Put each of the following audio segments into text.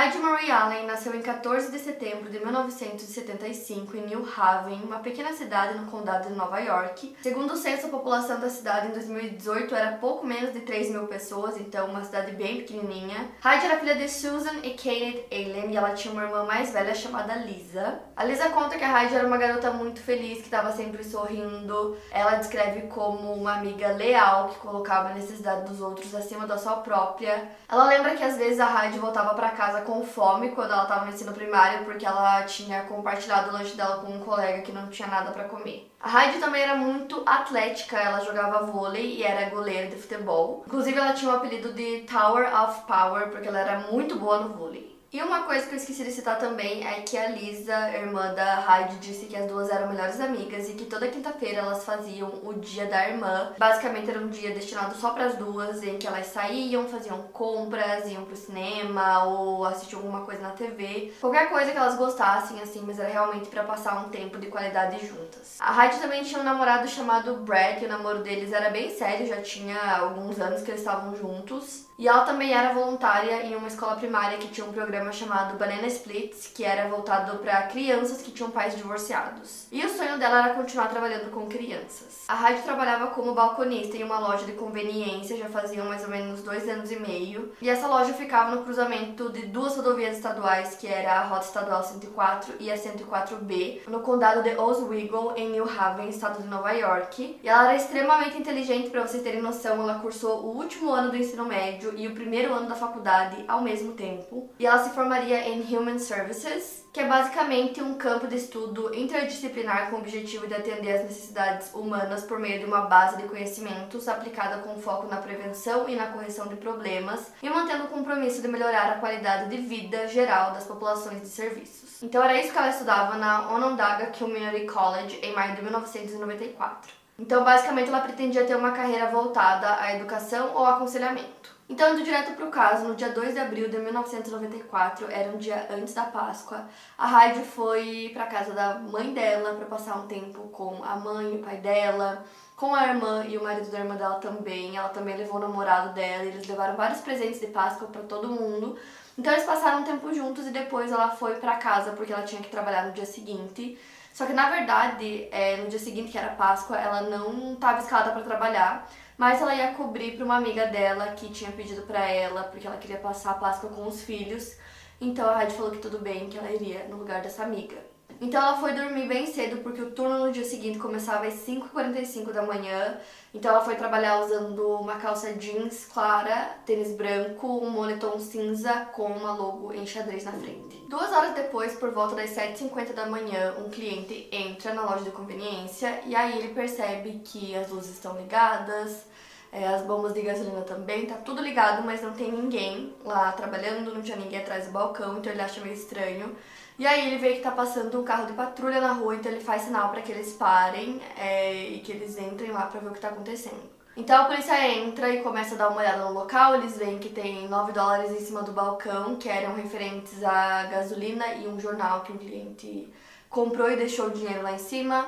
Heidi Marie Allen nasceu em 14 de setembro de 1975 em New Haven, uma pequena cidade no condado de Nova York. Segundo o censo, a população da cidade em 2018 era pouco menos de 3 mil pessoas, então uma cidade bem pequenininha. Heidi era filha de Susan e Kenneth Allen e ela tinha uma irmã mais velha chamada Lisa. A Lisa conta que a Heidi era uma garota muito feliz, que estava sempre sorrindo. Ela descreve como uma amiga leal, que colocava a necessidade dos outros acima da sua própria. Ela lembra que às vezes a Heidi voltava para casa com fome quando ela estava no ensino primário porque ela tinha compartilhado o lanche dela com um colega que não tinha nada para comer. A Heidi também era muito atlética, ela jogava vôlei e era goleira de futebol. Inclusive ela tinha o apelido de Tower of Power porque ela era muito boa no vôlei. E uma coisa que eu esqueci de citar também é que a Lisa, irmã da Heidi, disse que as duas eram melhores amigas e que toda quinta-feira elas faziam o dia da irmã. Basicamente era um dia destinado só para as duas, em que elas saíam, faziam compras, iam pro cinema ou assistiam alguma coisa na TV. Qualquer coisa que elas gostassem, assim, mas era realmente para passar um tempo de qualidade juntas. A Heidi também tinha um namorado chamado Brad, e o namoro deles era bem sério, já tinha alguns anos que eles estavam juntos. E ela também era voluntária em uma escola primária que tinha um programa chamado Banana Splits, que era voltado para crianças que tinham pais divorciados. E o sonho dela era continuar trabalhando com crianças. A Rádio trabalhava como balconista em uma loja de conveniência, já faziam mais ou menos dois anos e meio. E essa loja ficava no cruzamento de duas rodovias estaduais, que era a Rota Estadual 104 e a 104B, no condado de Oswego, em New Haven, estado de Nova York. E ela era extremamente inteligente, para vocês terem noção, ela cursou o último ano do ensino médio e o primeiro ano da faculdade ao mesmo tempo. E ela se formaria em Human Services, que é basicamente um campo de estudo interdisciplinar com o objetivo de atender às necessidades humanas por meio de uma base de conhecimentos aplicada com foco na prevenção e na correção de problemas e mantendo o compromisso de melhorar a qualidade de vida geral das populações de serviços. Então era isso que ela estudava na Onondaga Community College em maio de 1994. Então, basicamente, ela pretendia ter uma carreira voltada à educação ou aconselhamento. Então, indo direto para o caso, no dia 2 de abril de 1994, era um dia antes da Páscoa, a Heidi foi para casa da mãe dela para passar um tempo com a mãe o pai dela, com a irmã e o marido da irmã dela também. Ela também levou o namorado dela, eles levaram vários presentes de Páscoa para todo mundo. Então, eles passaram um tempo juntos e depois ela foi para casa porque ela tinha que trabalhar no dia seguinte. Só que na verdade, é, no dia seguinte, que era Páscoa, ela não estava escalada para trabalhar mas ela ia cobrir para uma amiga dela que tinha pedido para ela, porque ela queria passar a Páscoa com os filhos. Então a Rádio falou que tudo bem, que ela iria no lugar dessa amiga. Então ela foi dormir bem cedo porque o turno no dia seguinte começava às 5h45 da manhã. Então ela foi trabalhar usando uma calça jeans clara, tênis branco, um moletom cinza com uma logo em xadrez na frente. Duas horas depois, por volta das 7h50 da manhã, um cliente entra na loja de conveniência e aí ele percebe que as luzes estão ligadas, é, as bombas de gasolina também, tá tudo ligado, mas não tem ninguém lá trabalhando, não tinha ninguém atrás do balcão, então ele acha meio estranho. E aí ele vê que tá passando um carro de patrulha na rua, então ele faz sinal para que eles parem é, e que eles entrem lá para ver o que tá acontecendo. Então a polícia entra e começa a dar uma olhada no local, eles veem que tem 9 dólares em cima do balcão, que eram referentes à gasolina e um jornal que um cliente comprou e deixou o dinheiro lá em cima.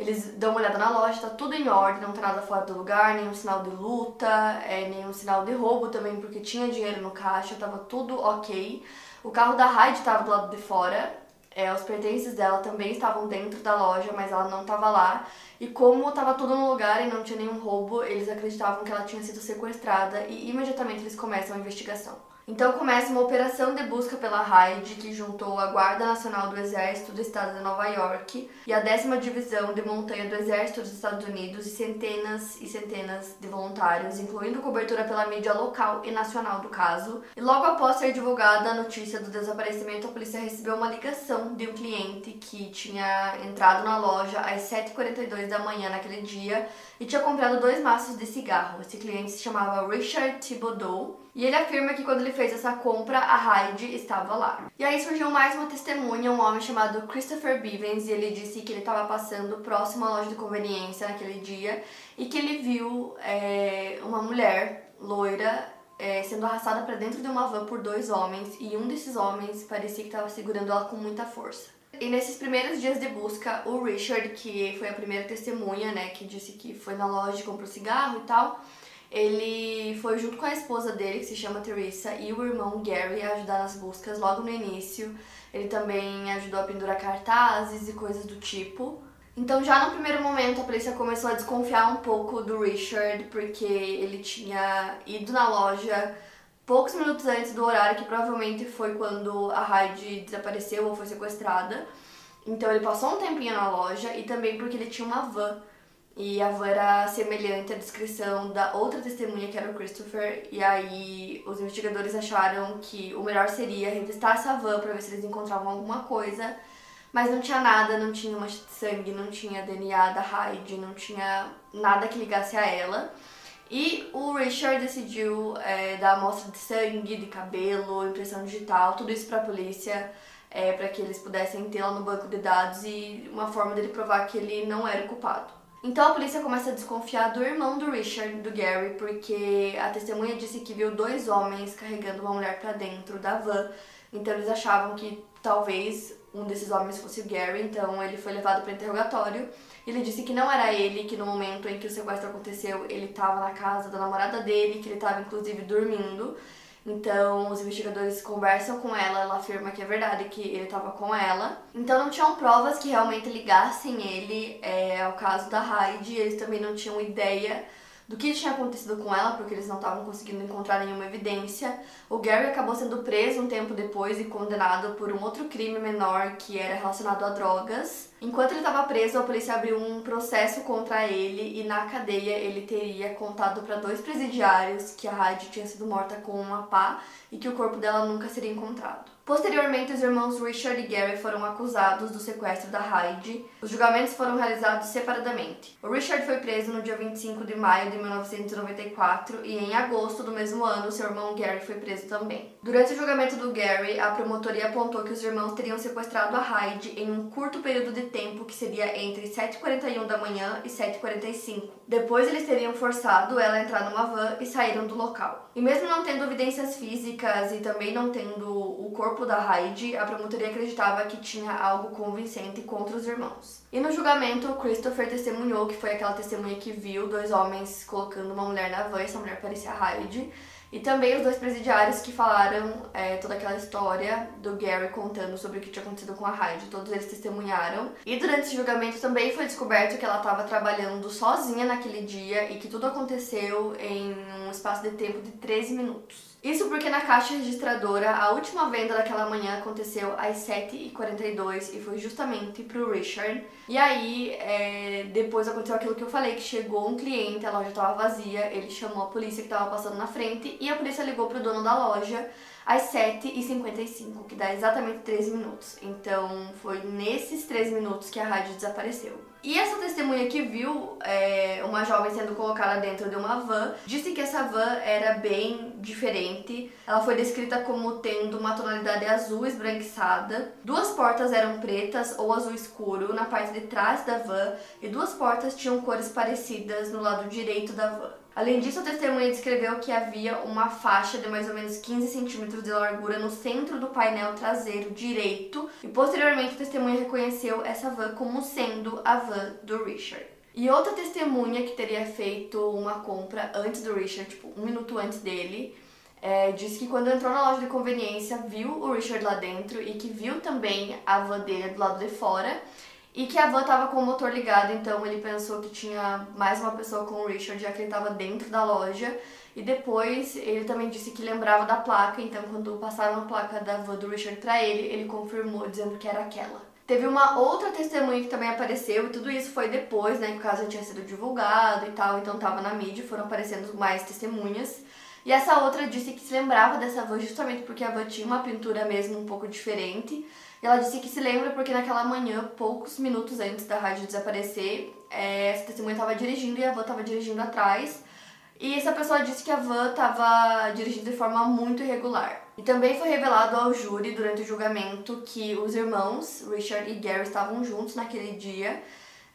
Eles dão uma olhada na loja, tá tudo em ordem, não tem nada fora do lugar, nenhum sinal de luta, é, nenhum sinal de roubo também, porque tinha dinheiro no caixa, tava tudo ok. O carro da Hyde estava do lado de fora, é, os pertences dela também estavam dentro da loja, mas ela não estava lá. E como estava tudo no lugar e não tinha nenhum roubo, eles acreditavam que ela tinha sido sequestrada e imediatamente eles começam a investigação. Então começa uma operação de busca pela Hyde, que juntou a Guarda Nacional do Exército do Estado de Nova York e a décima Divisão de Montanha do Exército dos Estados Unidos e centenas e centenas de voluntários, incluindo cobertura pela mídia local e nacional do caso. E logo após ser divulgada a notícia do desaparecimento, a polícia recebeu uma ligação de um cliente que tinha entrado na loja às 7h42 da manhã naquele dia e tinha comprado dois maços de cigarro. Esse cliente se chamava Richard Thibodeau e ele afirma que quando ele fez essa compra, a Heidi estava lá. E aí surgiu mais uma testemunha, um homem chamado Christopher Bivens, e ele disse que ele estava passando próximo à loja de conveniência naquele dia e que ele viu é, uma mulher loira é, sendo arrastada para dentro de uma van por dois homens e um desses homens parecia que estava segurando ela com muita força. E nesses primeiros dias de busca, o Richard, que foi a primeira testemunha, né, que disse que foi na loja e comprou cigarro e tal, ele foi junto com a esposa dele, que se chama Teresa, e o irmão Gary a ajudar nas buscas logo no início. Ele também ajudou a pendurar cartazes e coisas do tipo. Então, já no primeiro momento, a polícia começou a desconfiar um pouco do Richard, porque ele tinha ido na loja poucos minutos antes do horário, que provavelmente foi quando a Heidi desapareceu ou foi sequestrada. Então, ele passou um tempinho na loja e também porque ele tinha uma van e a van era semelhante à descrição da outra testemunha, que era o Christopher. E aí os investigadores acharam que o melhor seria revistar essa van para ver se eles encontravam alguma coisa. Mas não tinha nada, não tinha mancha de sangue, não tinha DNA da Hyde, não tinha nada que ligasse a ela. E o Richard decidiu é, dar amostra de sangue, de cabelo, impressão digital, tudo isso para a polícia, é, para que eles pudessem lá no banco de dados e uma forma dele provar que ele não era o culpado. Então a polícia começa a desconfiar do irmão do Richard, do Gary, porque a testemunha disse que viu dois homens carregando uma mulher para dentro da van. Então eles achavam que talvez um desses homens fosse o Gary, então ele foi levado para interrogatório. Ele disse que não era ele, que no momento em que o sequestro aconteceu, ele estava na casa da namorada dele, que ele estava inclusive dormindo. Então, os investigadores conversam com ela, ela afirma que é verdade, que ele estava com ela. Então, não tinham provas que realmente ligassem ele é, ao caso da Hyde, eles também não tinham ideia do que tinha acontecido com ela, porque eles não estavam conseguindo encontrar nenhuma evidência. O Gary acabou sendo preso um tempo depois e condenado por um outro crime menor que era relacionado a drogas. Enquanto ele estava preso, a polícia abriu um processo contra ele e na cadeia ele teria contado para dois presidiários que a Hyde tinha sido morta com uma pá e que o corpo dela nunca seria encontrado. Posteriormente, os irmãos Richard e Gary foram acusados do sequestro da Hyde. Os julgamentos foram realizados separadamente. O Richard foi preso no dia 25 de maio de 1994 e em agosto do mesmo ano, seu irmão Gary foi preso também. Durante o julgamento do Gary, a promotoria apontou que os irmãos teriam sequestrado a Hyde em um curto período de tempo que seria entre 7h41 da manhã e 7h45. Depois, eles teriam forçado ela a entrar numa van e saíram do local. E mesmo não tendo evidências físicas e também não tendo o corpo corpo da Heidi, a promotoria acreditava que tinha algo convincente contra os irmãos. E no julgamento, Christopher testemunhou que foi aquela testemunha que viu dois homens colocando uma mulher na van, essa mulher parecia Heidi, e também os dois presidiários que falaram é, toda aquela história do Gary contando sobre o que tinha acontecido com a Heidi. Todos eles testemunharam. E durante esse julgamento também foi descoberto que ela estava trabalhando sozinha naquele dia e que tudo aconteceu em um espaço de tempo de 13 minutos. Isso porque na caixa registradora a última venda daquela manhã aconteceu às 7h42 e foi justamente pro Richard. E aí, é, depois aconteceu aquilo que eu falei, que chegou um cliente, a loja estava vazia, ele chamou a polícia que estava passando na frente e a polícia ligou pro dono da loja às 7h55, que dá exatamente 13 minutos. Então foi nesses 13 minutos que a rádio desapareceu. E essa testemunha que viu é, uma jovem sendo colocada dentro de uma van disse que essa van era bem diferente. Ela foi descrita como tendo uma tonalidade azul esbranquiçada. Duas portas eram pretas ou azul escuro na parte de trás da van e duas portas tinham cores parecidas no lado direito da van. Além disso, a testemunha descreveu que havia uma faixa de mais ou menos 15 centímetros de largura no centro do painel traseiro direito e posteriormente a testemunha reconheceu essa van como sendo a van do Richard. E outra testemunha que teria feito uma compra antes do Richard, tipo um minuto antes dele, é, disse que quando entrou na loja de conveniência viu o Richard lá dentro e que viu também a van dele do lado de fora e que a van tava com o motor ligado, então ele pensou que tinha mais uma pessoa com o Richard, já que ele estava dentro da loja. E depois ele também disse que lembrava da placa, então quando passaram a placa da van do Richard para ele, ele confirmou dizendo que era aquela. Teve uma outra testemunha que também apareceu, e tudo isso foi depois, né, que o caso já tinha sido divulgado e tal, então tava na mídia, foram aparecendo mais testemunhas. E essa outra disse que se lembrava dessa van justamente porque a van tinha uma pintura mesmo um pouco diferente. Ela disse que se lembra porque naquela manhã, poucos minutos antes da rádio desaparecer, é, essa testemunha estava dirigindo e a avó estava dirigindo atrás. E essa pessoa disse que a van estava dirigida de forma muito irregular. E também foi revelado ao júri durante o julgamento que os irmãos, Richard e Gary, estavam juntos naquele dia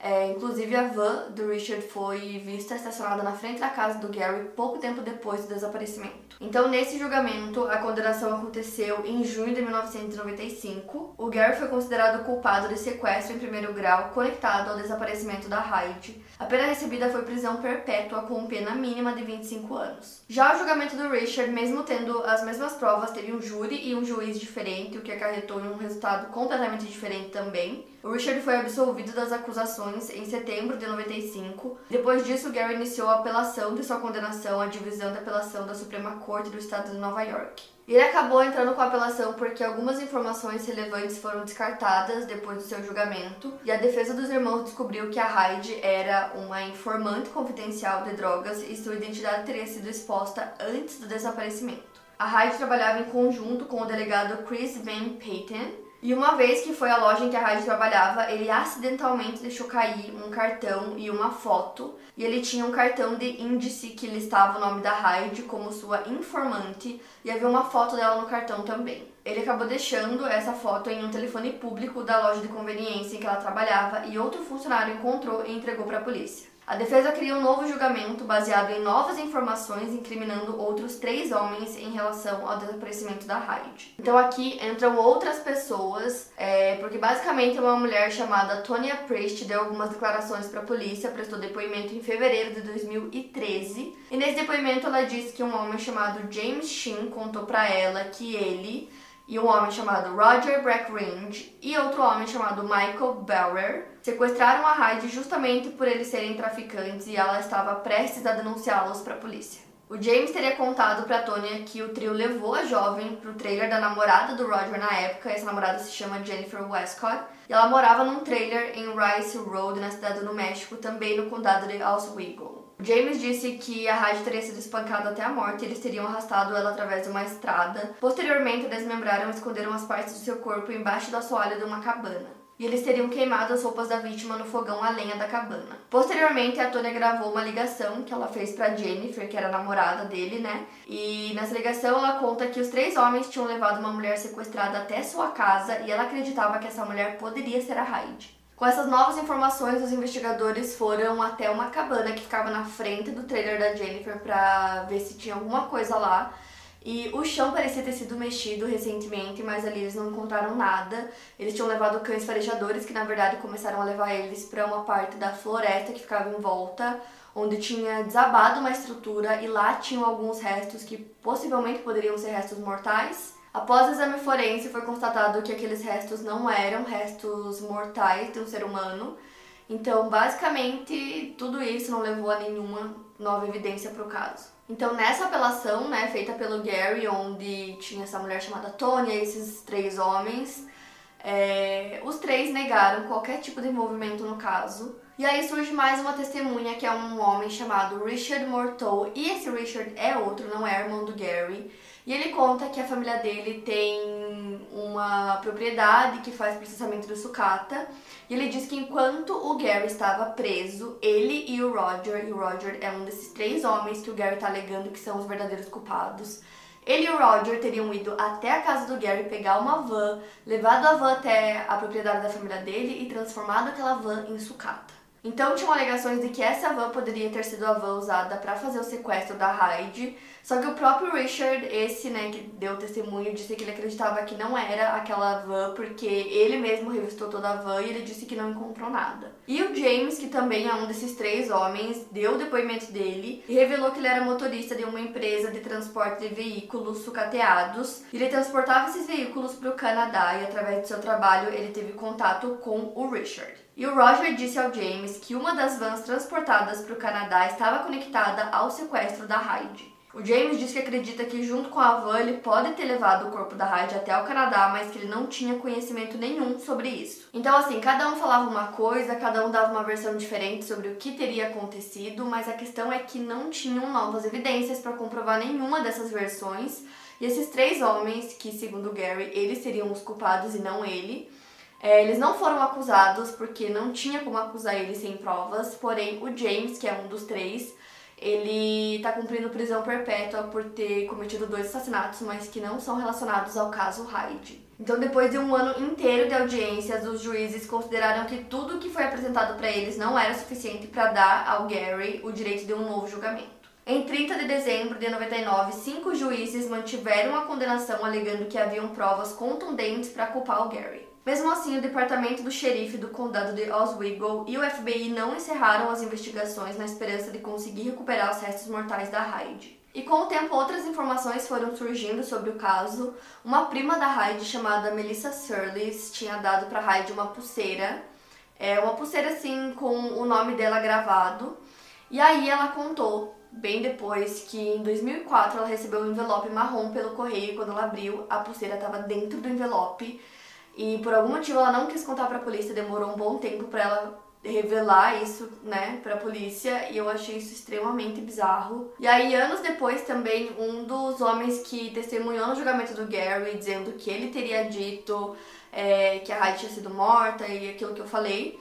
é, inclusive, a van do Richard foi vista estacionada na frente da casa do Gary pouco tempo depois do desaparecimento. Então, nesse julgamento, a condenação aconteceu em junho de 1995. O Gary foi considerado culpado de sequestro em primeiro grau conectado ao desaparecimento da Hyde. A pena recebida foi prisão perpétua com pena mínima de 25 anos. Já o julgamento do Richard, mesmo tendo as mesmas provas, teve um júri e um juiz diferente, o que acarretou em um resultado completamente diferente também. O Richard foi absolvido das acusações em setembro de 95. Depois disso, Gary iniciou a apelação de sua condenação à divisão de apelação da Suprema Corte do Estado de Nova York. Ele acabou entrando com apelação porque algumas informações relevantes foram descartadas depois do seu julgamento, e a defesa dos irmãos descobriu que a Hyde era uma informante confidencial de drogas e sua identidade teria sido exposta antes do desaparecimento. A Hyde trabalhava em conjunto com o delegado Chris Van Patten, e uma vez que foi à loja em que a Hyde trabalhava, ele acidentalmente deixou cair um cartão e uma foto. E ele tinha um cartão de índice que listava o nome da Hyde como sua informante e havia uma foto dela no cartão também. Ele acabou deixando essa foto em um telefone público da loja de conveniência em que ela trabalhava e outro funcionário encontrou e entregou para a polícia. A defesa cria um novo julgamento baseado em novas informações incriminando outros três homens em relação ao desaparecimento da Hyde. Então aqui entram outras pessoas, é, porque basicamente uma mulher chamada Tonya Priest deu algumas declarações para a polícia, prestou depoimento em fevereiro de 2013 e nesse depoimento ela disse que um homem chamado James Sheen contou para ela que ele e um homem chamado Roger Brackringe e outro homem chamado Michael Bauer sequestraram a Hyde justamente por eles serem traficantes e ela estava prestes a denunciá-los para a polícia. O James teria contado para Tonya que o trio levou a jovem pro trailer da namorada do Roger na época, essa namorada se chama Jennifer Westcott, e ela morava num trailer em Rice Road, na cidade do México, também no condado de Oswego. James disse que a Hyde teria sido espancada até a morte e eles teriam arrastado ela através de uma estrada. Posteriormente, desmembraram e esconderam as partes do seu corpo embaixo da soalha de uma cabana. E eles teriam queimado as roupas da vítima no fogão a lenha da cabana. Posteriormente, a Tônia gravou uma ligação que ela fez para Jennifer, que era namorada dele, né? E nessa ligação ela conta que os três homens tinham levado uma mulher sequestrada até sua casa e ela acreditava que essa mulher poderia ser a Hyde. Com essas novas informações, os investigadores foram até uma cabana que ficava na frente do trailer da Jennifer para ver se tinha alguma coisa lá. E o chão parecia ter sido mexido recentemente, mas ali eles não encontraram nada. Eles tinham levado cães farejadores, que na verdade começaram a levar eles para uma parte da floresta que ficava em volta, onde tinha desabado uma estrutura e lá tinham alguns restos que possivelmente poderiam ser restos mortais. Após o exame forense, foi constatado que aqueles restos não eram restos mortais de um ser humano. Então, basicamente, tudo isso não levou a nenhuma nova evidência para o caso. Então, nessa apelação, né, feita pelo Gary, onde tinha essa mulher chamada Tony e esses três homens, é, os três negaram qualquer tipo de envolvimento no caso. E aí surge mais uma testemunha, que é um homem chamado Richard Morteau. E esse Richard é outro, não é irmão do Gary. E ele conta que a família dele tem uma propriedade que faz processamento de sucata. E ele diz que enquanto o Gary estava preso, ele e o Roger, e o Roger é um desses três homens que o Gary está alegando que são os verdadeiros culpados, ele e o Roger teriam ido até a casa do Gary pegar uma van, levado a van até a propriedade da família dele e transformado aquela van em sucata. Então tinham alegações de que essa van poderia ter sido a van usada para fazer o sequestro da Hyde, só que o próprio Richard, esse, né, que deu testemunho, disse que ele acreditava que não era aquela van porque ele mesmo revistou toda a van e ele disse que não encontrou nada. E o James, que também é um desses três homens, deu o depoimento dele e revelou que ele era motorista de uma empresa de transporte de veículos sucateados. Ele transportava esses veículos para o Canadá e através do seu trabalho ele teve contato com o Richard. E o Roger disse ao James que uma das vans transportadas para o Canadá estava conectada ao sequestro da Hyde. O James diz que acredita que junto com a van ele pode ter levado o corpo da Hyde até o Canadá, mas que ele não tinha conhecimento nenhum sobre isso. Então assim, cada um falava uma coisa, cada um dava uma versão diferente sobre o que teria acontecido, mas a questão é que não tinham novas evidências para comprovar nenhuma dessas versões. E esses três homens, que segundo Gary, eles seriam os culpados e não ele, é, eles não foram acusados porque não tinha como acusar eles sem provas, porém o James, que é um dos três, ele tá cumprindo prisão perpétua por ter cometido dois assassinatos, mas que não são relacionados ao caso Hyde. Então, depois de um ano inteiro de audiências, os juízes consideraram que tudo que foi apresentado para eles não era suficiente para dar ao Gary o direito de um novo julgamento. Em 30 de dezembro de 99, cinco juízes mantiveram a condenação alegando que haviam provas contundentes para culpar o Gary. Mesmo assim, o departamento do xerife do condado de Oswego e o FBI não encerraram as investigações na esperança de conseguir recuperar os restos mortais da Hyde. E com o tempo, outras informações foram surgindo sobre o caso. Uma prima da Hyde, chamada Melissa Surlis, tinha dado para Hyde uma pulseira, é, uma pulseira assim com o nome dela gravado. E aí ela contou, bem depois, que em 2004 ela recebeu um envelope marrom pelo correio e quando ela abriu, a pulseira estava dentro do envelope e por algum motivo ela não quis contar pra polícia, demorou um bom tempo para ela revelar isso, né, pra polícia, e eu achei isso extremamente bizarro. E aí, anos depois, também, um dos homens que testemunhou no julgamento do Gary, dizendo que ele teria dito é, que a Heidi tinha sido morta e aquilo que eu falei,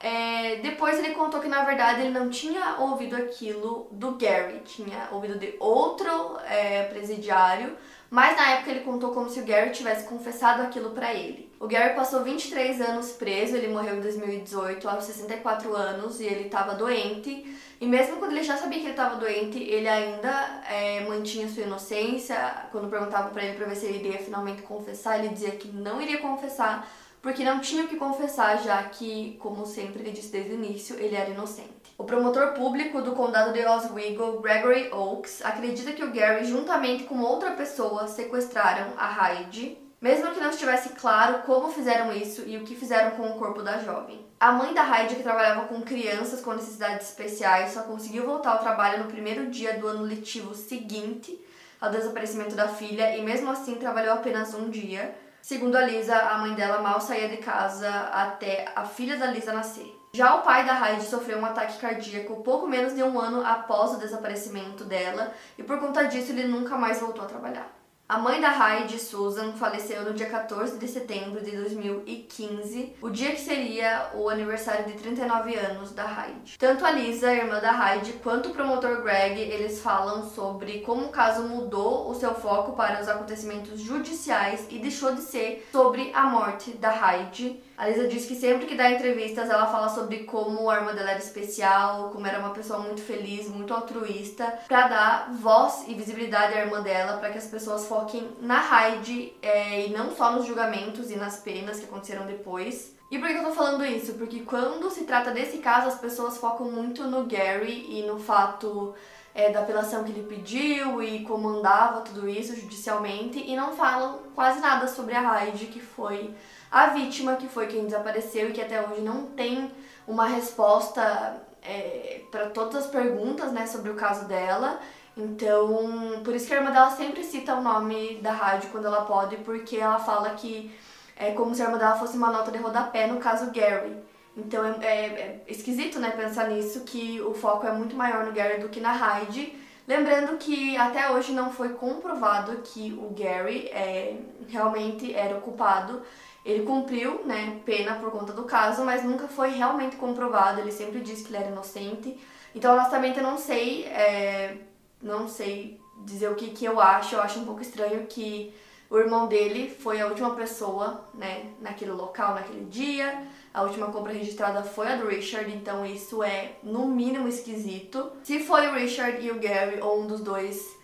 é, depois ele contou que na verdade ele não tinha ouvido aquilo do Gary, tinha ouvido de outro é, presidiário, mas na época ele contou como se o Gary tivesse confessado aquilo para ele. O Gary passou 23 anos preso, ele morreu em 2018 aos 64 anos e ele estava doente. E mesmo quando ele já sabia que ele estava doente, ele ainda é, mantinha sua inocência. Quando perguntavam para ele para ver se ele iria finalmente confessar, ele dizia que não iria confessar porque não tinha o que confessar, já que, como sempre ele disse desde o início, ele era inocente. O promotor público do condado de Oswego, Gregory Oaks, acredita que o Gary, juntamente com outra pessoa, sequestraram a Hyde mesmo que não estivesse claro como fizeram isso e o que fizeram com o corpo da jovem. A mãe da Heidi, que trabalhava com crianças com necessidades especiais, só conseguiu voltar ao trabalho no primeiro dia do ano letivo seguinte ao desaparecimento da filha e, mesmo assim, trabalhou apenas um dia. Segundo a Lisa, a mãe dela mal saía de casa até a filha da Lisa nascer. Já o pai da Heidi sofreu um ataque cardíaco pouco menos de um ano após o desaparecimento dela e, por conta disso, ele nunca mais voltou a trabalhar. A mãe da Heidi, Susan, faleceu no dia 14 de setembro de 2015, o dia que seria o aniversário de 39 anos da Heidi. Tanto a Lisa, irmã da Heidi, quanto o promotor Greg, eles falam sobre como o caso mudou o seu foco para os acontecimentos judiciais e deixou de ser sobre a morte da Heidi a Lisa diz que sempre que dá entrevistas ela fala sobre como a irmã dela era especial, como era uma pessoa muito feliz, muito altruísta, para dar voz e visibilidade à irmã dela, para que as pessoas foquem na Hyde é, e não só nos julgamentos e nas penas que aconteceram depois. E por que eu tô falando isso? Porque quando se trata desse caso, as pessoas focam muito no Gary e no fato é, da apelação que ele pediu e como andava tudo isso judicialmente e não falam quase nada sobre a Hyde, que foi a vítima, que foi quem desapareceu e que até hoje não tem uma resposta é, para todas as perguntas né, sobre o caso dela. Então, por isso que a irmã dela sempre cita o nome da rádio quando ela pode, porque ela fala que é como se a irmã dela fosse uma nota de rodapé no caso Gary. Então é, é, é esquisito, né, pensar nisso, que o foco é muito maior no Gary do que na Hyde. Lembrando que até hoje não foi comprovado que o Gary é, realmente era o culpado. Ele cumpriu, né, pena por conta do caso, mas nunca foi realmente comprovado. Ele sempre disse que ele era inocente. Então, honestamente, eu não sei, é, não sei dizer o que, que eu acho. Eu acho um pouco estranho que o irmão dele foi a última pessoa, né, naquele local, naquele dia. A última compra registrada foi a do Richard, então isso é no mínimo esquisito. Se foi o Richard e o Gary ou um dos dois,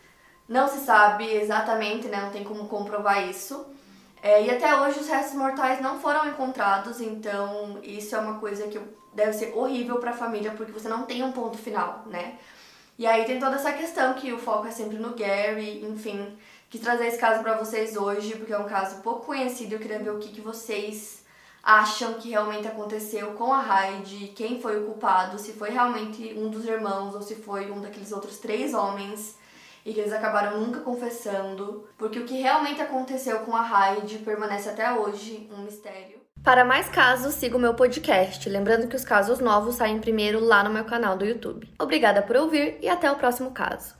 não se sabe exatamente, né, não tem como comprovar isso. É, e até hoje os restos mortais não foram encontrados, então isso é uma coisa que deve ser horrível para a família porque você não tem um ponto final, né? E aí tem toda essa questão que o foco é sempre no Gary, enfim. Quis trazer esse caso para vocês hoje porque é um caso pouco conhecido. Eu queria ver o que, que vocês acham que realmente aconteceu com a Hyde, quem foi o culpado, se foi realmente um dos irmãos ou se foi um daqueles outros três homens e que eles acabaram nunca confessando, porque o que realmente aconteceu com a Hyde permanece até hoje um mistério. Para mais casos, siga o meu podcast. Lembrando que os casos novos saem primeiro lá no meu canal do YouTube. Obrigada por ouvir e até o próximo caso.